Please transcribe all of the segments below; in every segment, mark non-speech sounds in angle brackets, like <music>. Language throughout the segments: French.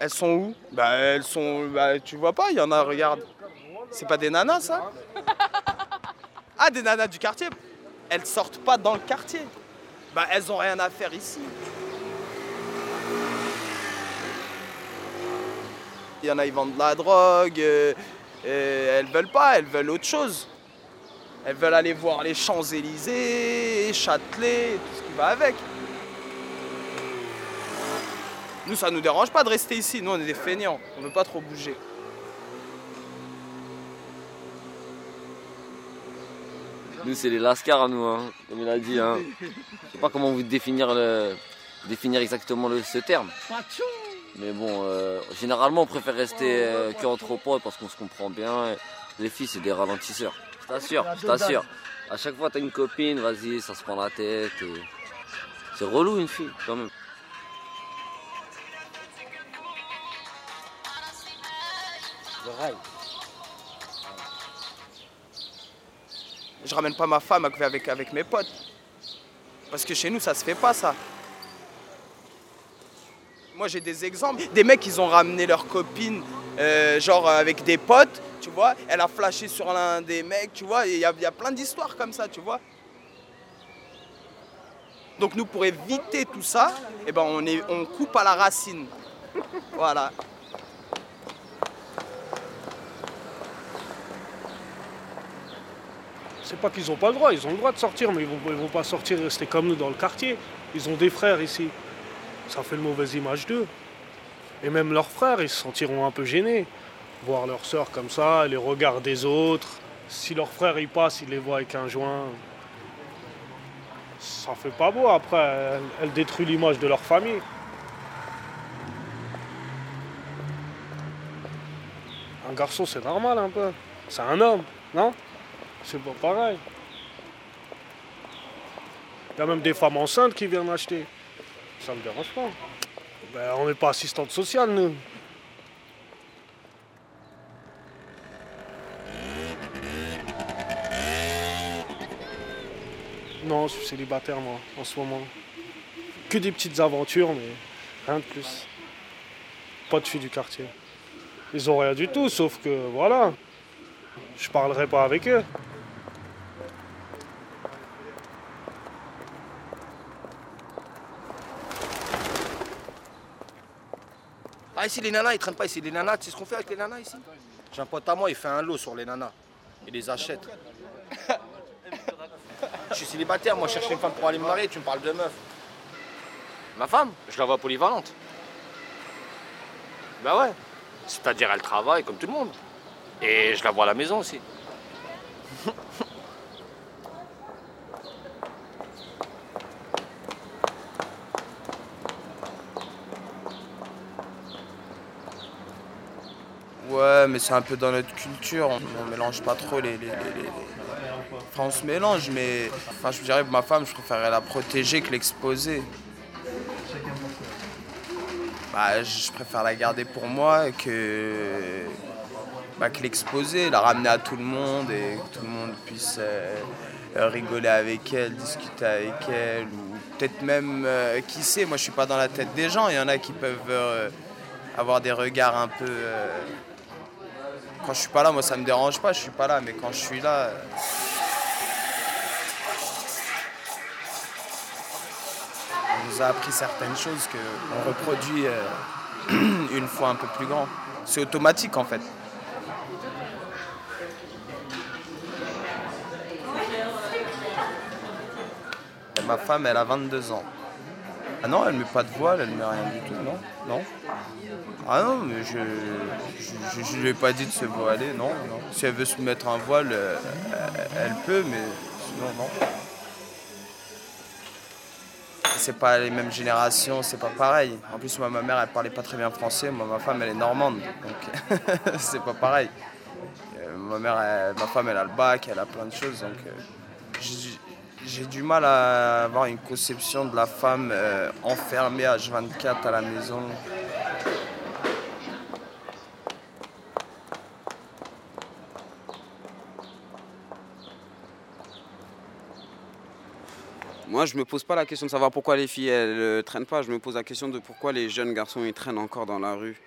Elles sont où? Bah elles sont. Bah, tu vois pas, il y en a, regarde. C'est pas des nanas ça? <laughs> Ah des nanas du quartier Elles sortent pas dans le quartier. Bah elles ont rien à faire ici. Il y en a, ils vendent de la drogue. euh, euh, elles veulent pas, elles veulent autre chose. Elles veulent aller voir les Champs-Élysées, Châtelet, tout ce qui va avec. Nous, ça nous dérange pas de rester ici. Nous, on est des feignants. On veut pas trop bouger. Nous, c'est les lascars, nous, hein, comme il a dit. Hein. Je sais pas comment vous définir, définir exactement ce terme. Mais bon, euh, généralement, on préfère rester euh, qu'entre parce qu'on se comprend bien. Les filles, c'est des ralentisseurs. Je t'assure. À chaque fois, t'as une copine, vas-y, ça se prend la tête. C'est relou, une fille, quand même. Je ramène pas ma femme avec, avec, avec mes potes. Parce que chez nous, ça se fait pas, ça. Moi, j'ai des exemples. Des mecs, ils ont ramené leur copine, euh, genre euh, avec des potes, tu vois. Elle a flashé sur l'un des mecs, tu vois. Il y a, plein d'histoires comme ça, tu vois. Donc nous, pour éviter tout ça, eh ben, on coupe à la racine. Voilà. C'est pas qu'ils ont pas le droit, ils ont le droit de sortir, mais ils vont, ils vont pas sortir et rester comme nous dans le quartier. Ils ont des frères ici. Ça fait une mauvaise image d'eux. Et même leurs frères, ils se sentiront un peu gênés. Voir leurs sœurs comme ça, les regards des autres. Si leurs frères y passent, ils les voient avec un joint. Ça fait pas beau après, elle, elle détruit l'image de leur famille. Un garçon, c'est normal un peu. C'est un homme, non? C'est pas pareil. Il y a même des femmes enceintes qui viennent acheter. Ça me dérange pas. Ben, on n'est pas assistante sociale, nous. Non, je suis célibataire, moi, en ce moment. Que des petites aventures, mais rien de plus. Pas de filles du quartier. Ils ont rien du tout, sauf que, voilà. Je parlerai pas avec eux. Ah, ici, les nanas, ils traînent pas ici. Les nanas, tu sais ce qu'on fait avec les nanas ici? J'ai un pote à moi, il fait un lot sur les nanas. Il les achète. Je suis célibataire, moi, je cherche une femme pour aller me marier, tu me parles de meuf. Ma femme, je la vois polyvalente. Bah ouais. C'est-à-dire, elle travaille comme tout le monde. Et je la vois à la maison aussi. Mais c'est un peu dans notre culture. On, on mélange pas trop les, les- les- les- Enfin, on se mélange, mais. Enfin, je dirais que ma femme, je préférerais la protéger que l'exposer. Bah, je préfère la garder pour moi que. Bah, que l'exposer, la ramener à tout le monde et que tout le monde puisse euh, euh, rigoler avec elle, discuter avec elle, ou peut-être même, euh, qui sait, moi je suis pas dans la tête des gens, il y en a qui peuvent euh, avoir des regards un peu. Quand je suis pas là, moi ça me dérange pas, je suis pas là, mais quand je suis là. euh, On nous a appris certaines choses qu'on reproduit euh, <clears throat> une fois un peu plus grand. C'est automatique en fait. Ma femme, elle a 22 ans. Ah non, elle met pas de voile, elle met rien du tout, non Non Ah non, mais je je, lui ai pas dit de se voiler, non, non. Si elle veut se mettre un voile, euh, elle peut, mais sinon non. C'est pas les mêmes générations, c'est pas pareil. En plus, moi, ma mère, elle parlait pas très bien français. Moi, ma femme, elle est normande, donc <laughs> c'est pas pareil. Euh, ma mère, ma femme, elle a le bac, elle a plein de choses, donc euh, j'ai- du mal à avoir une conception de la femme euh, enfermée H24 à la maison. Moi, je me pose pas la question de savoir pourquoi les filles elles euh, traînent pas. Je me pose la question de pourquoi les jeunes garçons ils traînent encore dans la rue.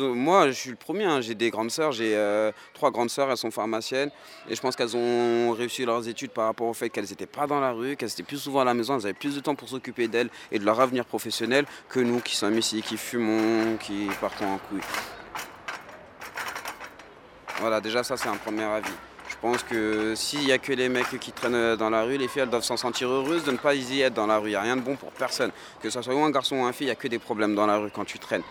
Moi, je suis le premier. hein, J'ai des grandes sœurs. J'ai euh, trois grandes sœurs. Elles sont pharmaciennes. Et je pense qu'elles ont réussi leurs études par rapport au fait qu'elles n'étaient pas dans la rue, qu'elles étaient plus souvent à la maison. Elles avaient plus de temps pour s'occuper d'elles et de leur avenir professionnel que nous qui sommes ici, qui fumons, qui partons en couille. Voilà, déjà ça c'est un premier avis. Je pense que s'il n'y a que les mecs qui traînent dans la rue, les filles elles doivent s'en sentir heureuses de ne pas y être dans la rue. Il n'y a rien de bon pour personne. Que ce soit ou un garçon ou un fille, il n'y a que des problèmes dans la rue quand tu traînes.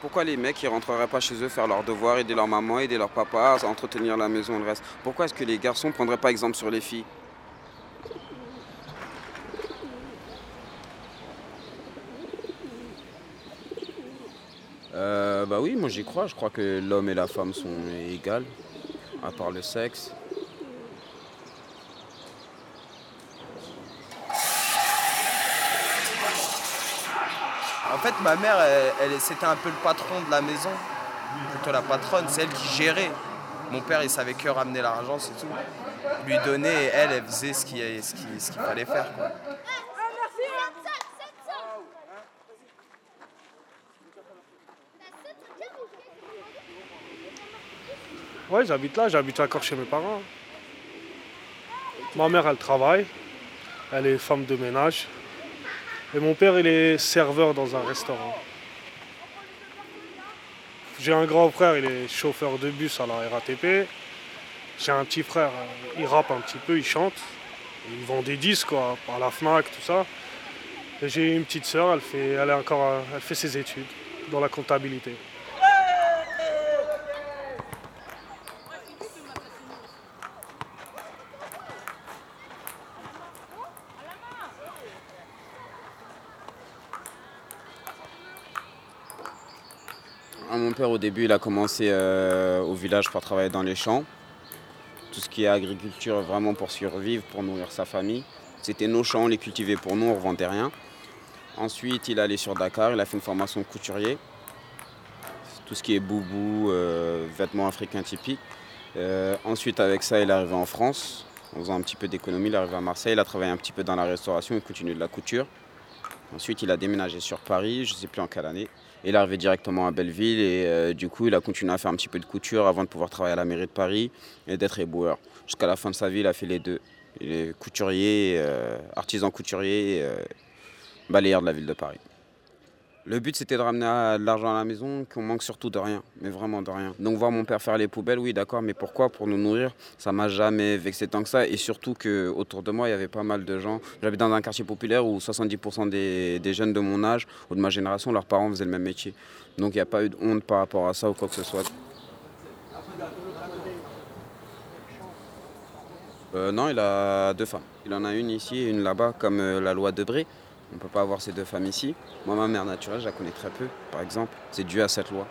Pourquoi les mecs ils rentreraient pas chez eux faire leurs devoirs, aider leur maman, aider leur papa, à entretenir la maison et le reste? Pourquoi est-ce que les garçons prendraient pas exemple sur les filles? Euh, bah oui, moi j'y crois. Je crois que l'homme et la femme sont égales, à part le sexe. Fait, ma mère, elle, c'était un peu le patron de la maison, plutôt la patronne, c'est elle qui gérait. Mon père, il savait que ramener l'argent, c'est tout. Lui donner, et elle, elle faisait ce qu'il fallait faire. quoi. Ouais, j'habite là, j'habite encore chez mes parents. Ma mère, elle travaille. Elle est femme de ménage. Et mon père, il est serveur dans un restaurant. J'ai un grand frère, il est chauffeur de bus à la RATP. J'ai un petit frère, il rappe un petit peu, il chante. Il vend des disques, quoi, par la FNAC, tout ça. J'ai une petite sœur, elle fait, est encore, elle fait ses études dans la comptabilité. Au début, il a commencé euh, au village pour travailler dans les champs. Tout ce qui est agriculture, vraiment pour survivre, pour nourrir sa famille. C'était nos champs, on les cultivait pour nous, on ne revendait rien. Ensuite, il est allé sur Dakar, il a fait une formation couturier. Tout ce qui est boubou, euh, vêtements africains typiques. Euh, ensuite, avec ça, il est arrivé en France. En faisant un petit peu d'économie, il est arrivé à Marseille, il a travaillé un petit peu dans la restauration, il continue de la couture. Ensuite, il a déménagé sur Paris, je ne sais plus en quelle année. Il est arrivé directement à Belleville et euh, du coup, il a continué à faire un petit peu de couture avant de pouvoir travailler à la mairie de Paris et d'être éboueur. Jusqu'à la fin de sa vie, il a fait les deux. Il est couturier, euh, artisan couturier et euh, de la ville de Paris. Le but, c'était de ramener de l'argent à la maison, qu'on manque surtout de rien, mais vraiment de rien. Donc voir mon père faire les poubelles, oui, d'accord, mais pourquoi? Pour nous nourrir, ça m'a jamais vexé tant que ça. Et surtout que autour de moi, il y avait pas mal de gens. J'habite dans un quartier populaire où 70% des, jeunes de mon âge ou de ma génération, leurs parents faisaient le même métier. Donc il n'y a pas eu de honte par rapport à ça ou quoi que ce soit. Euh, non, il a deux femmes. Il en a une ici et une là-bas, comme euh, la loi Debré. On ne peut pas avoir ces deux femmes ici. Moi, ma mère naturelle, je la connais très peu, par exemple. C'est dû à cette loi.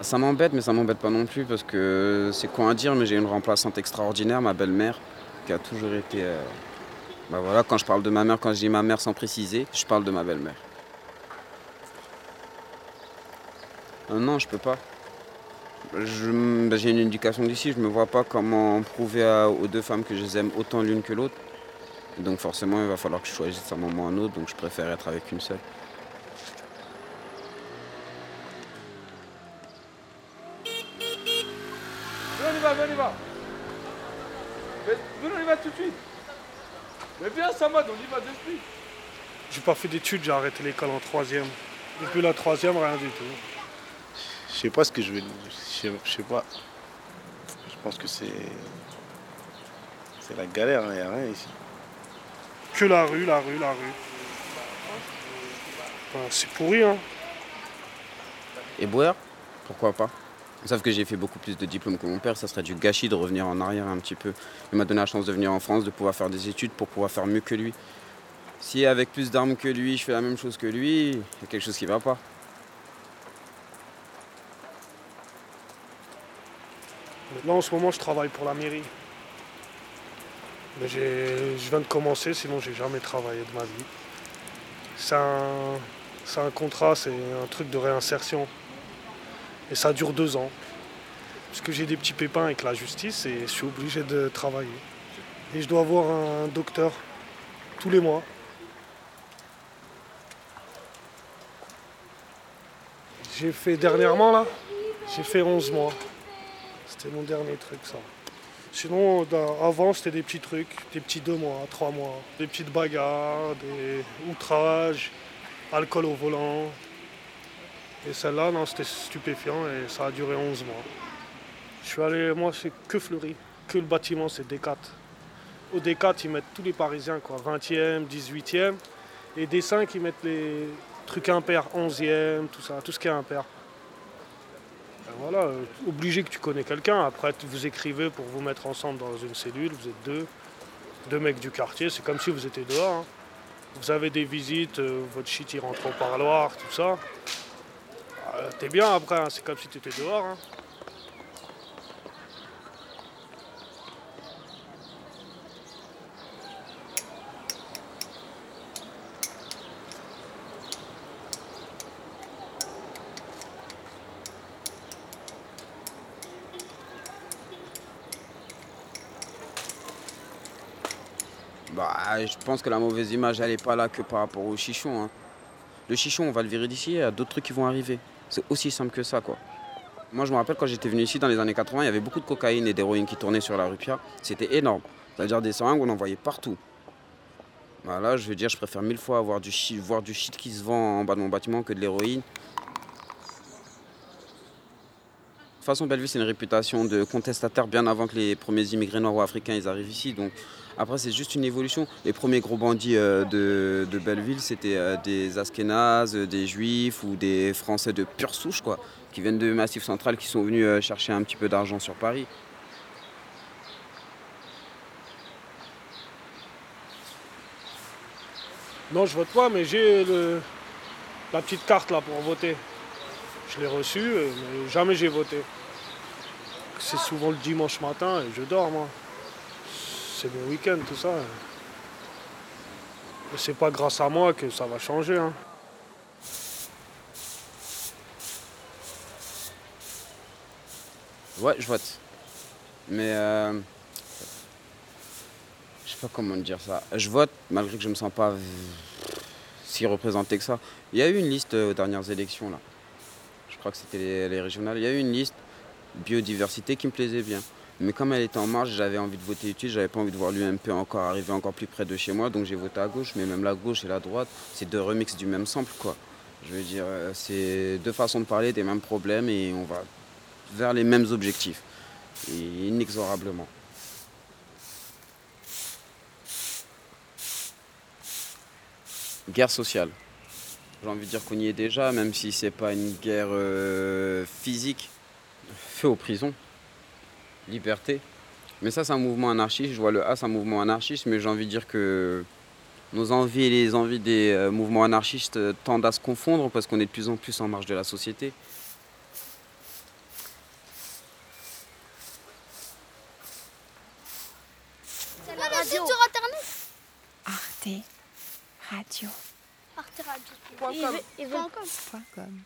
Ça m'embête, mais ça m'embête pas non plus, parce que c'est quoi à dire, mais j'ai une remplaçante extraordinaire, ma belle-mère, qui a toujours été... euh, Bah voilà, quand je parle de ma mère, quand je dis ma mère sans préciser, je parle de ma belle-mère. Euh, non, je peux pas. Bah, J'ai une éducation d'ici, je me vois pas comment prouver aux deux femmes que je les aime autant l'une que l'autre. Donc forcément, il va falloir que je choisisse un moment ou un autre, donc je préfère être avec une seule. Viens, on y va, viens, on y va. Mais, Viens, on y va tout de suite. Mais viens, Samad, on y va de suite. J'ai pas fait d'études, j'ai arrêté l'école en troisième. Depuis la troisième, rien du tout. Je sais pas ce que je vais. Je sais, je sais pas. Je pense que c'est. C'est la galère, il n'y a rien ici. Que la rue, la rue, la rue. Enfin, c'est pourri, hein. Éboueur Pourquoi pas? Sauf que j'ai fait beaucoup plus de diplômes que mon père, ça serait du gâchis de revenir en arrière un petit peu. Il m'a donné la chance de venir en France, de pouvoir faire des études pour pouvoir faire mieux que lui. Si avec plus d'armes que lui, je fais la même chose que lui, il y a quelque chose qui va pas. Là, en ce moment, je travaille pour la mairie. Mais je viens de commencer, sinon j'ai jamais travaillé de ma vie. C'est un, c'est un contrat, c'est un truc de réinsertion. Et ça dure deux ans. Parce que j'ai des petits pépins avec la justice et je suis obligé de travailler. Et je dois voir un docteur tous les mois. J'ai fait dernièrement là, j'ai fait 11 mois. C'était mon dernier truc ça. Sinon, avant c'était des petits trucs, des petits deux mois, trois mois, des petites bagarres, des outrages, alcool au volant. Et celle-là, non, c'était stupéfiant et ça a duré 11 mois. Je suis allé, moi, c'est que Fleury, que le bâtiment, c'est D4. Au D4, ils mettent tous les Parisiens, quoi, 20e, 18e. Et D5, ils mettent les trucs impairs, 11e, tout ça, tout ce qui est impair. Ben voilà, euh, obligé que tu connais quelqu'un. Après, vous écrivez pour vous mettre ensemble dans une cellule, vous êtes deux, deux mecs du quartier, c'est comme si vous étiez dehors. hein. Vous avez des visites, euh, votre shit il rentre au parloir, tout ça. Euh, T'es bien après, hein, c'est comme si tu étais dehors. hein. Bah, je pense que la mauvaise image, elle n'est pas là que par rapport au chichon. hein. Le chichon, on va le virer d'ici, il y a d'autres trucs qui vont arriver. C'est aussi simple que ça. Moi, je me rappelle quand j'étais venu ici dans les années 80, il y avait beaucoup de cocaïne et d'héroïne qui tournaient sur la rue Pia. C'était énorme. C'est-à-dire des seringues, on en voyait partout. Bah là, je veux dire, je préfère mille fois avoir voir du shit qui se vend en bas de mon bâtiment que de l'héroïne. De toute façon, Belleville, c'est une réputation de contestataire bien avant que les premiers immigrés noirs ou africains ils arrivent ici. Donc, après, c'est juste une évolution. Les premiers gros bandits euh, de, Belleville, c'était euh, des Askénazes, euh, des Juifs ou des Français de pure souche, quoi, qui viennent de Massif Central, qui sont venus chercher un petit peu d'argent sur Paris. Non, je vote pas, mais j'ai la petite carte là pour voter. Je l'ai reçue, euh, mais jamais j'ai voté. C'est souvent le dimanche matin et je dors, moi. C'est mon week-end, tout ça. C'est pas grâce à moi que ça va changer. hein. Ouais, je vote. Mais euh, je sais pas comment dire ça. Je vote malgré que je me sens pas si représenté que ça. Il y a eu une liste euh, aux dernières élections là. Je crois que c'était les, les régionales. Il y a eu une liste biodiversité qui me plaisait bien. Mais comme elle était en marche, j'avais envie de voter utile, j'avais pas envie de voir l'UMP encore arriver encore plus près de chez moi, donc j'ai voté à gauche. Mais même la gauche et la droite, c'est deux remixes du même sample quoi. Je veux dire, euh, c'est deux façons de parler des mêmes problèmes et on va vers les mêmes objectifs. Inexorablement. Guerre sociale. J'ai envie de dire qu'on y est déjà, même si c'est pas une guerre euh, physique. Fait aux prisons. Liberté. Mais ça, c'est un mouvement anarchiste. Je vois le A, c'est un mouvement anarchiste, mais j'ai envie de dire que nos envies et les envies des euh, mouvements anarchistes euh, tendent à se confondre parce qu'on est de plus en plus en marge de la société. problem.